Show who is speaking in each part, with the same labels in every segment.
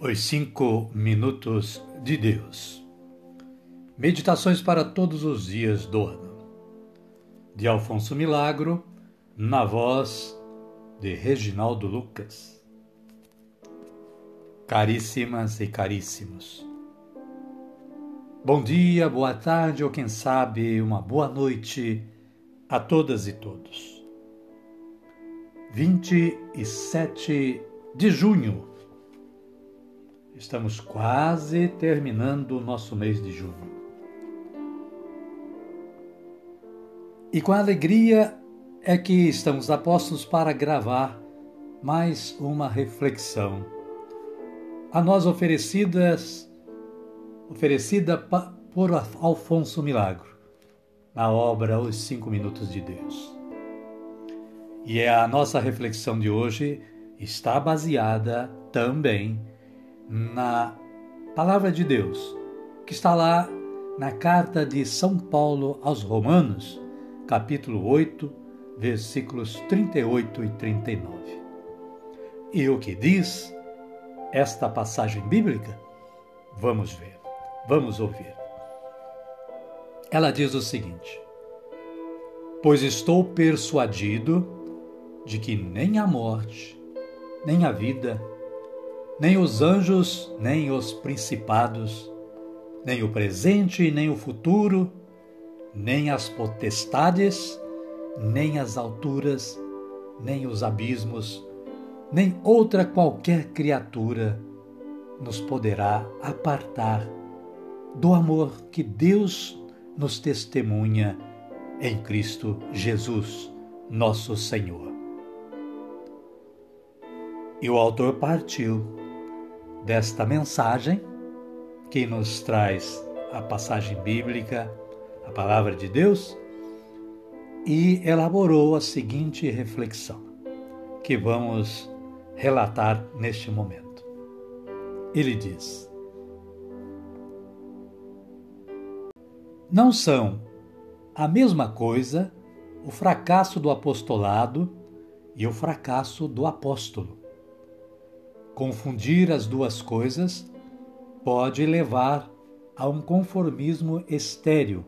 Speaker 1: Os Cinco Minutos de Deus. Meditações para todos os dias do ano. De Alfonso Milagro, na voz de Reginaldo Lucas. Caríssimas e caríssimos. Bom dia, boa tarde ou quem sabe uma boa noite a todas e todos. 27 de junho Estamos quase terminando o nosso mês de junho. E com alegria é que estamos apostos para gravar mais uma reflexão. A nós oferecidas, oferecida por Alfonso Milagro, na obra Os Cinco Minutos de Deus. E é a nossa reflexão de hoje está baseada também na Palavra de Deus, que está lá na carta de São Paulo aos Romanos, capítulo 8, versículos 38 e 39. E o que diz esta passagem bíblica? Vamos ver, vamos ouvir. Ela diz o seguinte: Pois estou persuadido de que nem a morte, nem a vida, nem os anjos, nem os principados, nem o presente, nem o futuro, nem as potestades, nem as alturas, nem os abismos, nem outra qualquer criatura nos poderá apartar do amor que Deus nos testemunha em Cristo Jesus, nosso Senhor. E o autor partiu desta mensagem que nos traz a passagem bíblica, a palavra de Deus, e elaborou a seguinte reflexão, que vamos relatar neste momento. Ele diz: Não são a mesma coisa o fracasso do apostolado e o fracasso do apóstolo. Confundir as duas coisas pode levar a um conformismo estéril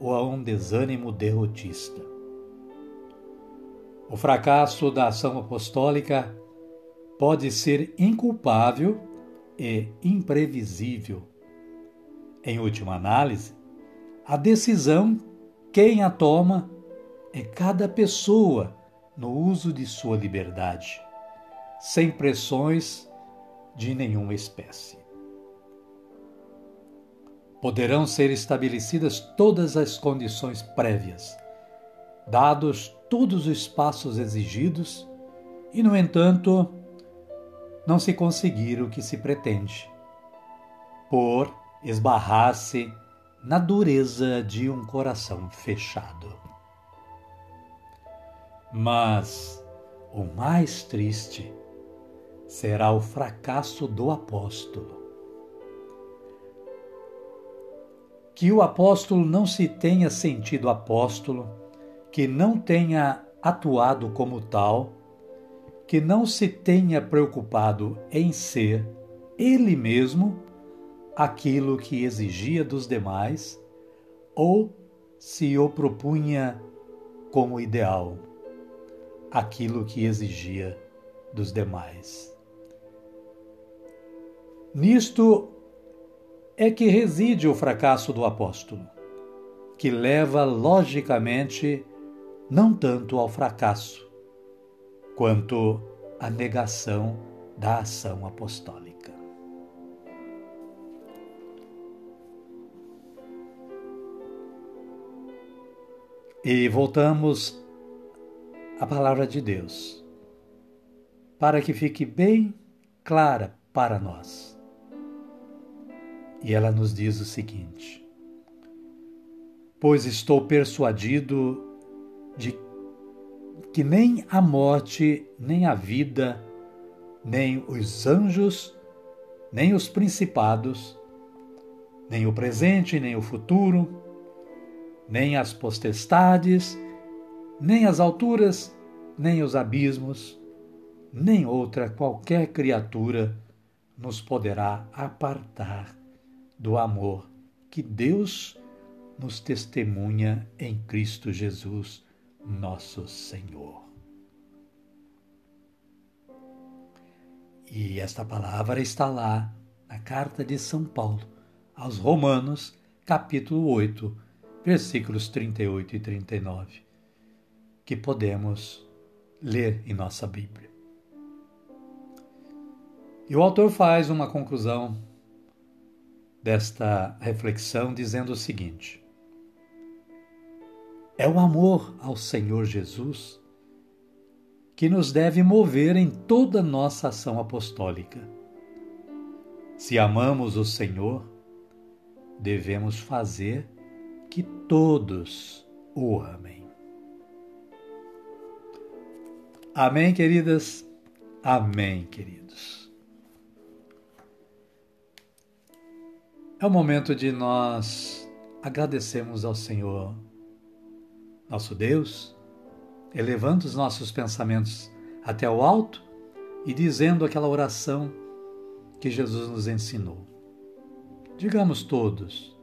Speaker 1: ou a um desânimo derrotista. O fracasso da ação apostólica pode ser inculpável e imprevisível. Em última análise, a decisão, quem a toma, é cada pessoa no uso de sua liberdade sem pressões de nenhuma espécie. Poderão ser estabelecidas todas as condições prévias, dados todos os passos exigidos, e, no entanto, não se conseguir o que se pretende, por esbarrar-se na dureza de um coração fechado. Mas o mais triste será o fracasso do apóstolo. Que o apóstolo não se tenha sentido apóstolo, que não tenha atuado como tal, que não se tenha preocupado em ser ele mesmo aquilo que exigia dos demais ou se o propunha como ideal, aquilo que exigia dos demais. Nisto é que reside o fracasso do apóstolo, que leva logicamente não tanto ao fracasso, quanto à negação da ação apostólica. E voltamos à palavra de Deus, para que fique bem clara para nós. E ela nos diz o seguinte: Pois estou persuadido de que nem a morte, nem a vida, nem os anjos, nem os principados, nem o presente, nem o futuro, nem as potestades, nem as alturas, nem os abismos, nem outra qualquer criatura nos poderá apartar do amor que Deus nos testemunha em Cristo Jesus, nosso Senhor. E esta palavra está lá na carta de São Paulo aos Romanos, capítulo 8, versículos 38 e 39, que podemos ler em nossa Bíblia. E o autor faz uma conclusão desta reflexão dizendo o seguinte: É o amor ao Senhor Jesus que nos deve mover em toda nossa ação apostólica. Se amamos o Senhor, devemos fazer que todos o amem. Amém, queridas? Amém, queridos. É o momento de nós agradecermos ao Senhor, nosso Deus, elevando os nossos pensamentos até o alto e dizendo aquela oração que Jesus nos ensinou. Digamos todos: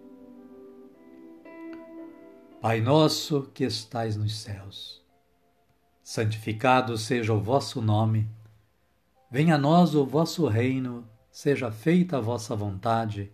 Speaker 1: Pai nosso que estais nos céus, santificado seja o vosso nome, venha a nós o vosso reino, seja feita a vossa vontade,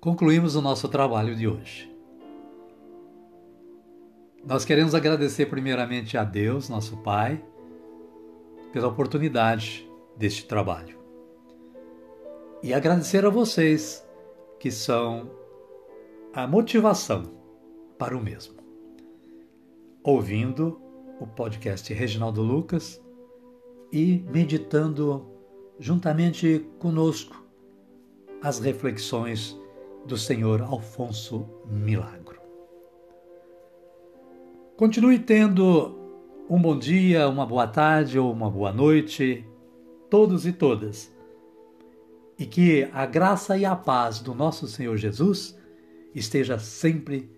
Speaker 1: concluímos o nosso trabalho de hoje. Nós queremos agradecer primeiramente a Deus, nosso Pai, pela oportunidade deste trabalho. E agradecer a vocês que são a motivação para o mesmo. Ouvindo o podcast Reginaldo Lucas e meditando juntamente conosco as reflexões do Senhor Alfonso Milagro. Continue tendo um bom dia, uma boa tarde ou uma boa noite, todos e todas e que a graça e a paz do nosso Senhor Jesus esteja sempre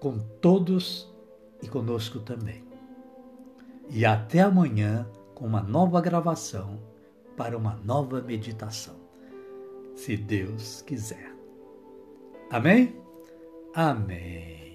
Speaker 1: com todos e conosco também. E até amanhã com uma nova gravação para uma nova meditação, se Deus quiser. Amém? Amém.